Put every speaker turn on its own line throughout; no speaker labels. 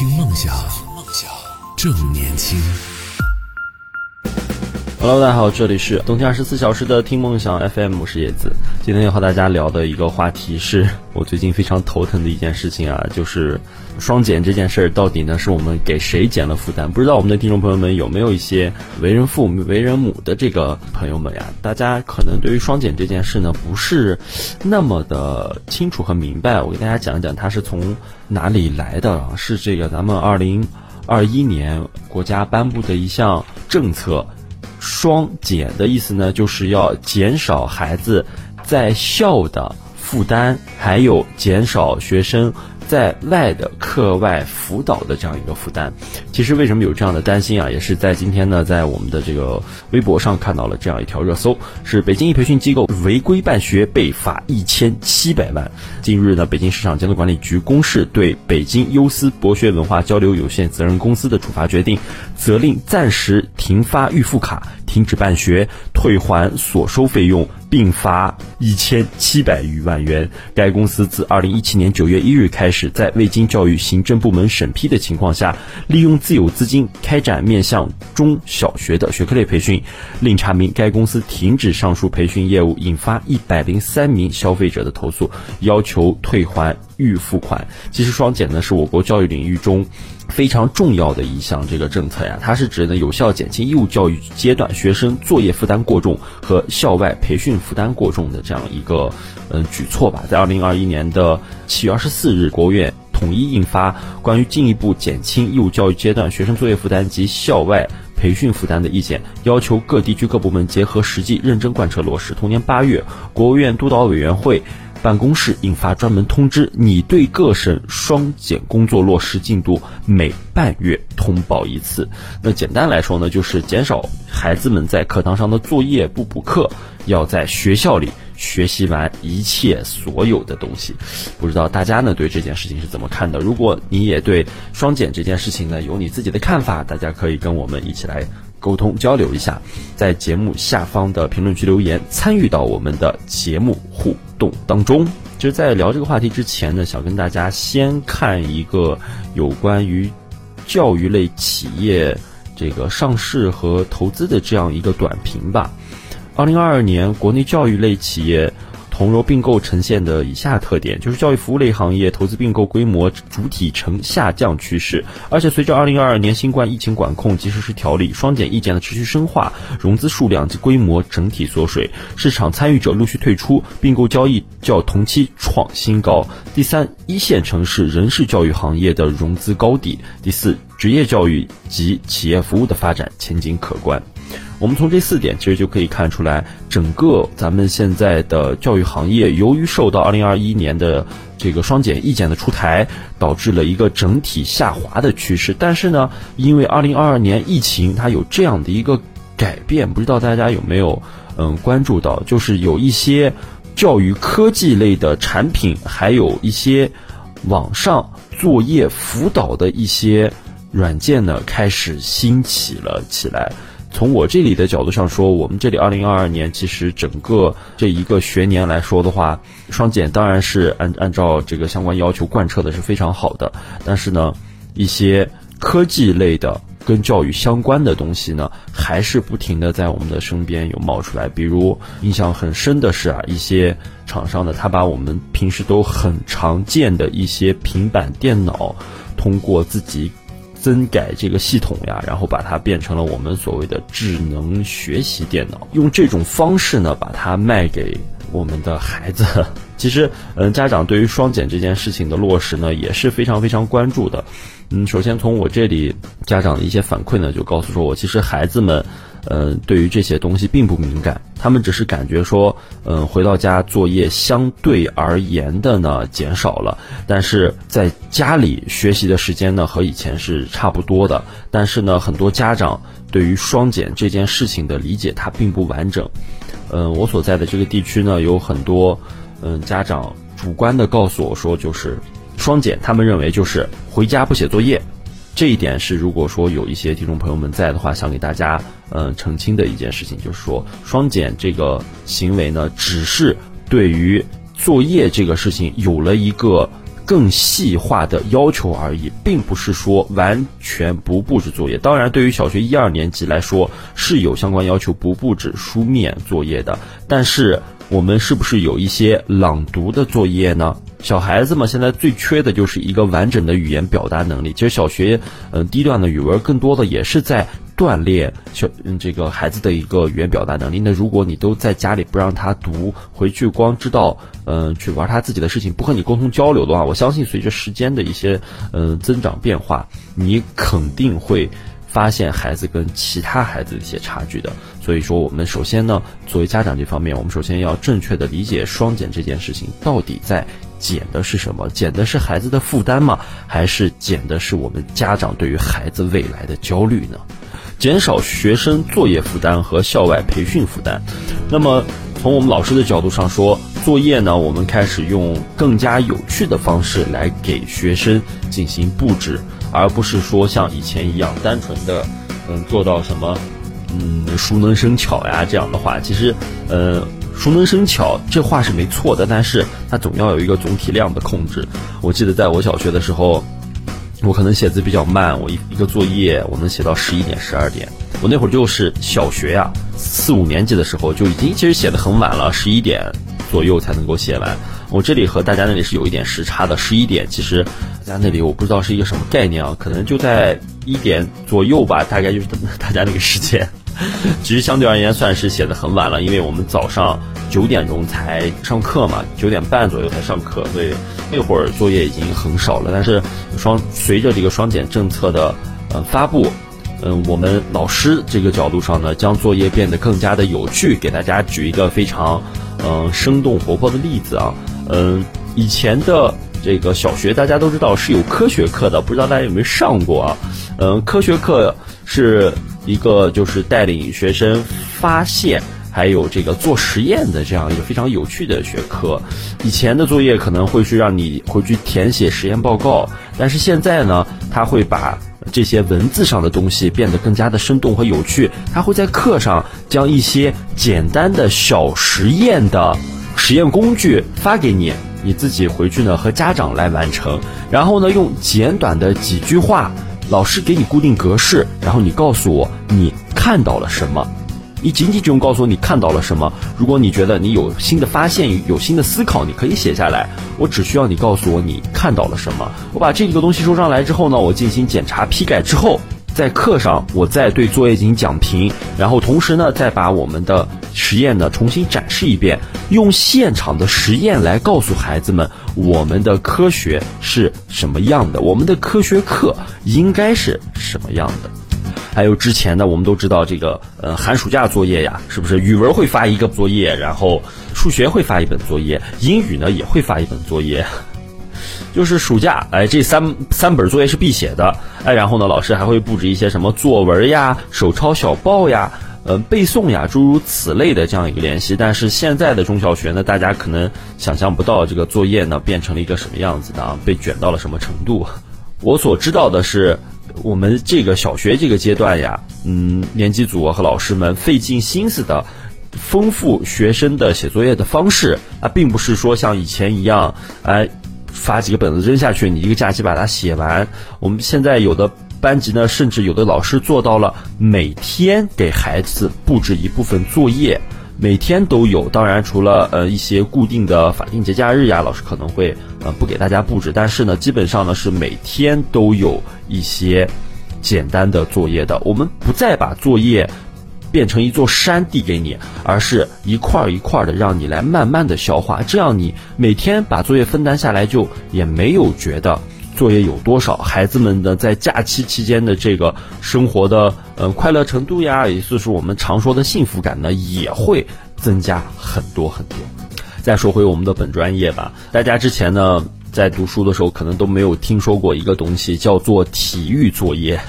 听梦想，正年轻。Hello，大家好，这里是冬天二十四小时的听梦想 FM，我是叶子。今天要和大家聊的一个话题是我最近非常头疼的一件事情啊，就是双减这件事儿到底呢是我们给谁减了负担？不知道我们的听众朋友们有没有一些为人父、为人母的这个朋友们呀？大家可能对于双减这件事呢不是那么的清楚和明白。我给大家讲一讲它是从哪里来的，是这个咱们二零二一年国家颁布的一项政策。双减的意思呢，就是要减少孩子在校的负担，还有减少学生。在外的课外辅导的这样一个负担，其实为什么有这样的担心啊？也是在今天呢，在我们的这个微博上看到了这样一条热搜，是北京一培训机构违规办学被罚一千七百万。近日呢，北京市场监督管理局公示对北京优思博学文化交流有限责任公司的处罚决定，责令暂时停发预付卡，停止办学，退还所收费用。并罚一千七百余万元。该公司自二零一七年九月一日开始，在未经教育行政部门审批的情况下，利用自有资金开展面向中小学的学科类培训。另查明，该公司停止上述培训业务，引发一百零三名消费者的投诉，要求退还预付款。其实，双减呢是我国教育领域中。非常重要的一项这个政策呀，它是指呢有效减轻义务教育阶段学生作业负担过重和校外培训负担过重的这样一个嗯举措吧。在二零二一年的七月二十四日，国务院统一印发《关于进一步减轻义务教育阶段学生作业负担及校外培训负担的意见》，要求各地区各部门结合实际，认真贯彻落实。同年八月，国务院督导委员会。办公室印发专门通知，拟对各省双减工作落实进度每半月通报一次。那简单来说呢，就是减少孩子们在课堂上的作业，不补课，要在学校里学习完一切所有的东西。不知道大家呢对这件事情是怎么看的？如果你也对双减这件事情呢有你自己的看法，大家可以跟我们一起来沟通交流一下，在节目下方的评论区留言，参与到我们的节目互。动当中，其实，在聊这个话题之前呢，想跟大家先看一个有关于教育类企业这个上市和投资的这样一个短评吧。二零二二年，国内教育类企业。同融并购呈现的以下特点，就是教育服务类行业投资并购规模主体呈下降趋势，而且随着二零二二年新冠疫情管控及实施条例、双减意见的持续深化，融资数量及规模整体缩水，市场参与者陆续退出，并购交易较同期创新高。第三，一线城市仍是教育行业的融资高地。第四，职业教育及企业服务的发展前景可观。我们从这四点其实就可以看出来，整个咱们现在的教育行业，由于受到二零二一年的这个双减意见的出台，导致了一个整体下滑的趋势。但是呢，因为二零二二年疫情它有这样的一个改变，不知道大家有没有嗯关注到，就是有一些教育科技类的产品，还有一些网上作业辅导的一些软件呢，开始兴起了起来。从我这里的角度上说，我们这里二零二二年其实整个这一个学年来说的话，双减当然是按按照这个相关要求贯彻的是非常好的。但是呢，一些科技类的跟教育相关的东西呢，还是不停的在我们的身边有冒出来。比如印象很深的是啊，一些厂商呢，他把我们平时都很常见的一些平板电脑，通过自己。增改这个系统呀，然后把它变成了我们所谓的智能学习电脑，用这种方式呢，把它卖给我们的孩子。其实，嗯，家长对于双减这件事情的落实呢，也是非常非常关注的。嗯，首先从我这里家长的一些反馈呢，就告诉说我，其实孩子们。嗯，对于这些东西并不敏感，他们只是感觉说，嗯，回到家作业相对而言的呢减少了，但是在家里学习的时间呢和以前是差不多的。但是呢，很多家长对于双减这件事情的理解它并不完整。嗯，我所在的这个地区呢有很多，嗯，家长主观的告诉我说，就是双减，他们认为就是回家不写作业。这一点是，如果说有一些听众朋友们在的话，想给大家嗯澄清的一件事情，就是说双减这个行为呢，只是对于作业这个事情有了一个更细化的要求而已，并不是说完全不布置作业。当然，对于小学一二年级来说是有相关要求不布置书面作业的。但是，我们是不是有一些朗读的作业呢？小孩子嘛，现在最缺的就是一个完整的语言表达能力。其实小学，嗯，低段的语文更多的也是在锻炼小嗯这个孩子的一个语言表达能力。那如果你都在家里不让他读，回去光知道嗯去玩他自己的事情，不和你沟通交流的话，我相信随着时间的一些嗯增长变化，你肯定会发现孩子跟其他孩子的一些差距的。所以说，我们首先呢，作为家长这方面，我们首先要正确的理解双减这件事情到底在。减的是什么？减的是孩子的负担吗？还是减的是我们家长对于孩子未来的焦虑呢？减少学生作业负担和校外培训负担。那么从我们老师的角度上说，作业呢，我们开始用更加有趣的方式来给学生进行布置，而不是说像以前一样单纯的，嗯，做到什么，嗯，熟能生巧呀这样的话，其实，呃。熟能生巧，这话是没错的，但是它总要有一个总体量的控制。我记得在我小学的时候，我可能写字比较慢，我一一个作业我能写到十一点、十二点。我那会儿就是小学呀，四五年级的时候就已经其实写的很晚了，十一点左右才能够写完。我这里和大家那里是有一点时差的，十一点其实大家那里我不知道是一个什么概念啊，可能就在一点左右吧，大概就是大家那个时间。其实相对而言算是写的很晚了，因为我们早上九点钟才上课嘛，九点半左右才上课，所以那会儿作业已经很少了。但是双随着这个双减政策的呃发布，嗯，我们老师这个角度上呢，将作业变得更加的有趣。给大家举一个非常嗯生动活泼的例子啊，嗯，以前的这个小学大家都知道是有科学课的，不知道大家有没有上过啊？嗯，科学课是。一个就是带领学生发现，还有这个做实验的这样一个非常有趣的学科。以前的作业可能会是让你回去填写实验报告，但是现在呢，他会把这些文字上的东西变得更加的生动和有趣。他会在课上将一些简单的小实验的实验工具发给你，你自己回去呢和家长来完成，然后呢用简短的几句话。老师给你固定格式，然后你告诉我你看到了什么，你仅仅只用告诉我你看到了什么。如果你觉得你有新的发现、有新的思考，你可以写下来。我只需要你告诉我你看到了什么。我把这个东西收上来之后呢，我进行检查批改之后。在课上，我再对作业进行讲评，然后同时呢，再把我们的实验呢重新展示一遍，用现场的实验来告诉孩子们我们的科学是什么样的，我们的科学课应该是什么样的。还有之前呢，我们都知道这个呃寒暑假作业呀，是不是语文会发一个作业，然后数学会发一本作业，英语呢也会发一本作业。就是暑假，哎，这三三本作业是必写的，哎，然后呢，老师还会布置一些什么作文呀、手抄小报呀、呃背诵呀，诸如此类的这样一个联系。但是现在的中小学呢，大家可能想象不到这个作业呢变成了一个什么样子的啊，被卷到了什么程度。我所知道的是，我们这个小学这个阶段呀，嗯，年级组和老师们费尽心思的丰富学生的写作业的方式啊，并不是说像以前一样，哎。发几个本子扔下去，你一个假期把它写完。我们现在有的班级呢，甚至有的老师做到了每天给孩子布置一部分作业，每天都有。当然，除了呃一些固定的法定节假日呀，老师可能会呃不给大家布置。但是呢，基本上呢是每天都有一些简单的作业的。我们不再把作业。变成一座山递给你，而是一块一块的让你来慢慢的消化，这样你每天把作业分担下来，就也没有觉得作业有多少。孩子们的在假期期间的这个生活的呃快乐程度呀，也就是我们常说的幸福感呢，也会增加很多很多。再说回我们的本专业吧，大家之前呢在读书的时候可能都没有听说过一个东西，叫做体育作业。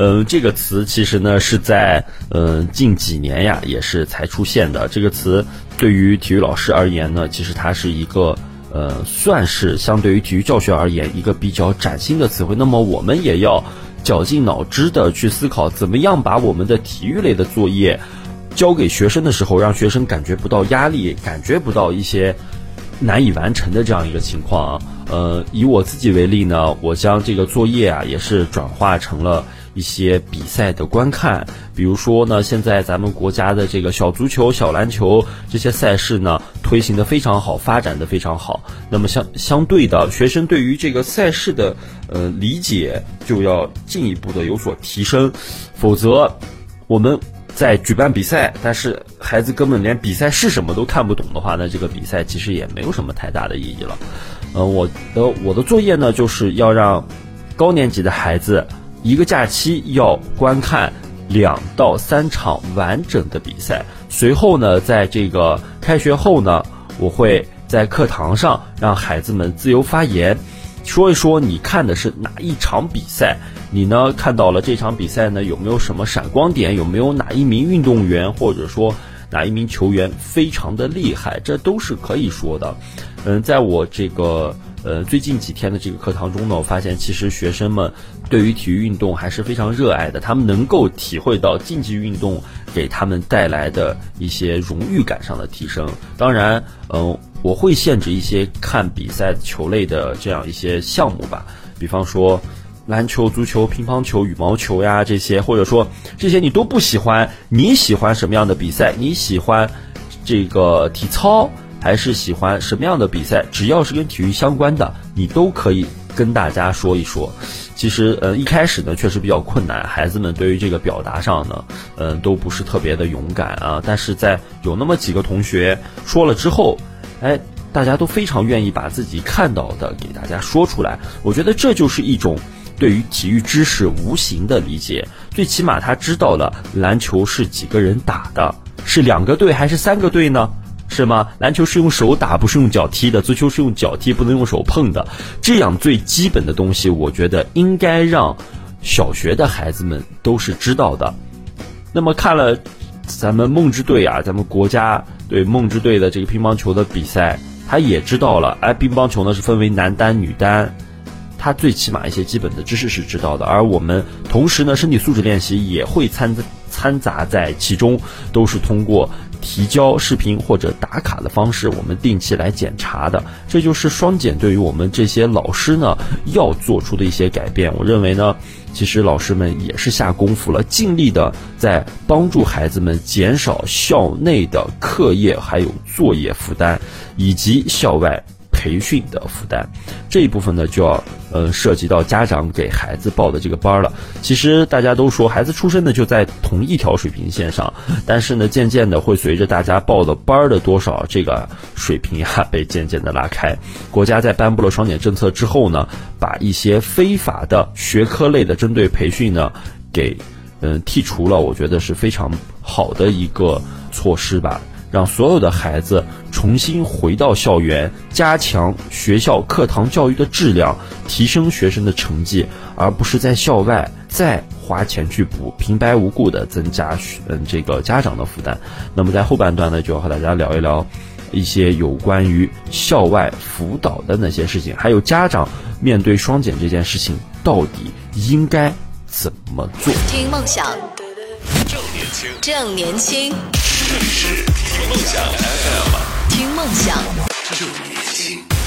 嗯，这个词其实呢是在嗯近几年呀也是才出现的。这个词对于体育老师而言呢，其实它是一个呃算是相对于体育教学而言一个比较崭新的词汇。那么我们也要绞尽脑汁的去思考，怎么样把我们的体育类的作业交给学生的时候，让学生感觉不到压力，感觉不到一些难以完成的这样一个情况啊。呃，以我自己为例呢，我将这个作业啊，也是转化成了一些比赛的观看。比如说呢，现在咱们国家的这个小足球、小篮球这些赛事呢，推行的非常好，发展的非常好。那么相相对的，学生对于这个赛事的呃理解就要进一步的有所提升，否则我们。在举办比赛，但是孩子根本连比赛是什么都看不懂的话，那这个比赛其实也没有什么太大的意义了。呃，我的我的作业呢，就是要让高年级的孩子一个假期要观看两到三场完整的比赛。随后呢，在这个开学后呢，我会在课堂上让孩子们自由发言，说一说你看的是哪一场比赛。你呢？看到了这场比赛呢？有没有什么闪光点？有没有哪一名运动员或者说哪一名球员非常的厉害？这都是可以说的。嗯，在我这个呃最近几天的这个课堂中呢，我发现其实学生们对于体育运动还是非常热爱的。他们能够体会到竞技运动给他们带来的一些荣誉感上的提升。当然，嗯，我会限制一些看比赛球类的这样一些项目吧，比方说。篮球、足球、乒乓球、羽毛球呀，这些或者说这些你都不喜欢，你喜欢什么样的比赛？你喜欢这个体操，还是喜欢什么样的比赛？只要是跟体育相关的，你都可以跟大家说一说。其实，呃，一开始呢，确实比较困难，孩子们对于这个表达上呢，嗯，都不是特别的勇敢啊。但是在有那么几个同学说了之后，哎，大家都非常愿意把自己看到的给大家说出来。我觉得这就是一种。对于体育知识无形的理解，最起码他知道了篮球是几个人打的，是两个队还是三个队呢？是吗？篮球是用手打，不是用脚踢的；足球是用脚踢，不能用手碰的。这样最基本的东西，我觉得应该让小学的孩子们都是知道的。那么看了咱们梦之队啊，咱们国家对梦之队的这个乒乓球的比赛，他也知道了。哎，乒乓球呢是分为男单、女单。他最起码一些基本的知识是知道的，而我们同时呢，身体素质练习也会掺掺杂在其中，都是通过提交视频或者打卡的方式，我们定期来检查的。这就是双减对于我们这些老师呢要做出的一些改变。我认为呢，其实老师们也是下功夫了，尽力的在帮助孩子们减少校内的课业还有作业负担，以及校外。培训的负担，这一部分呢就要呃涉及到家长给孩子报的这个班了。其实大家都说孩子出生呢就在同一条水平线上，但是呢渐渐的会随着大家报的班的多少，这个水平呀被渐渐的拉开。国家在颁布了双减政策之后呢，把一些非法的学科类的针对培训呢给嗯剔除了，我觉得是非常好的一个措施吧。让所有的孩子重新回到校园，加强学校课堂教育的质量，提升学生的成绩，而不是在校外再花钱去补，平白无故的增加嗯这个家长的负担。那么在后半段呢，就要和大家聊一聊一些有关于校外辅导的那些事情，还有家长面对双减这件事情到底应该怎么做？
听梦想，正年轻，正年轻。这里是听梦想 FM，听梦想正年轻。